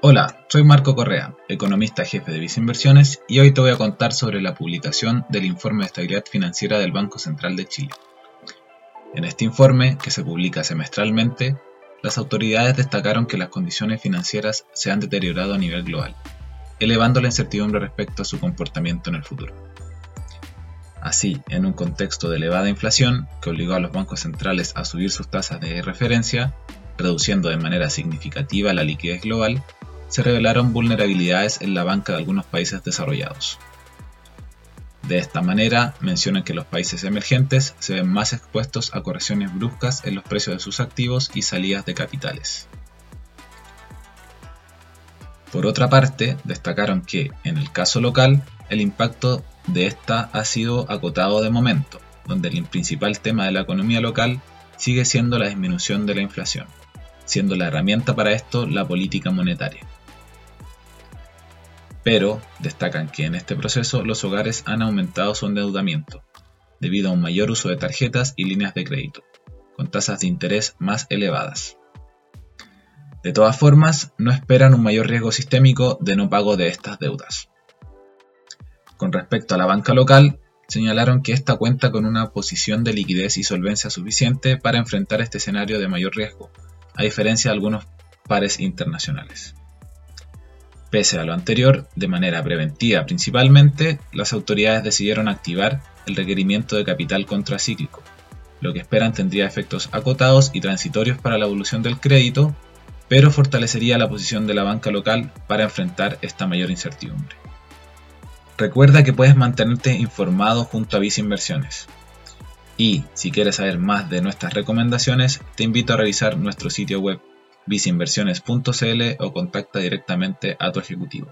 Hola, soy Marco Correa, economista jefe de Visa Inversiones y hoy te voy a contar sobre la publicación del informe de estabilidad financiera del Banco Central de Chile. En este informe, que se publica semestralmente, las autoridades destacaron que las condiciones financieras se han deteriorado a nivel global, elevando la incertidumbre respecto a su comportamiento en el futuro. Así, en un contexto de elevada inflación que obligó a los bancos centrales a subir sus tasas de referencia, reduciendo de manera significativa la liquidez global, se revelaron vulnerabilidades en la banca de algunos países desarrollados. De esta manera, mencionan que los países emergentes se ven más expuestos a correcciones bruscas en los precios de sus activos y salidas de capitales. Por otra parte, destacaron que, en el caso local, el impacto de esta ha sido acotado de momento, donde el principal tema de la economía local sigue siendo la disminución de la inflación, siendo la herramienta para esto la política monetaria pero destacan que en este proceso los hogares han aumentado su endeudamiento, debido a un mayor uso de tarjetas y líneas de crédito, con tasas de interés más elevadas. De todas formas, no esperan un mayor riesgo sistémico de no pago de estas deudas. Con respecto a la banca local, señalaron que esta cuenta con una posición de liquidez y solvencia suficiente para enfrentar este escenario de mayor riesgo, a diferencia de algunos pares internacionales. Pese a lo anterior, de manera preventiva principalmente, las autoridades decidieron activar el requerimiento de capital contracíclico, lo que esperan tendría efectos acotados y transitorios para la evolución del crédito, pero fortalecería la posición de la banca local para enfrentar esta mayor incertidumbre. Recuerda que puedes mantenerte informado junto a Visa Inversiones. Y si quieres saber más de nuestras recomendaciones, te invito a revisar nuestro sitio web visinversiones.cl o contacta directamente a tu ejecutivo.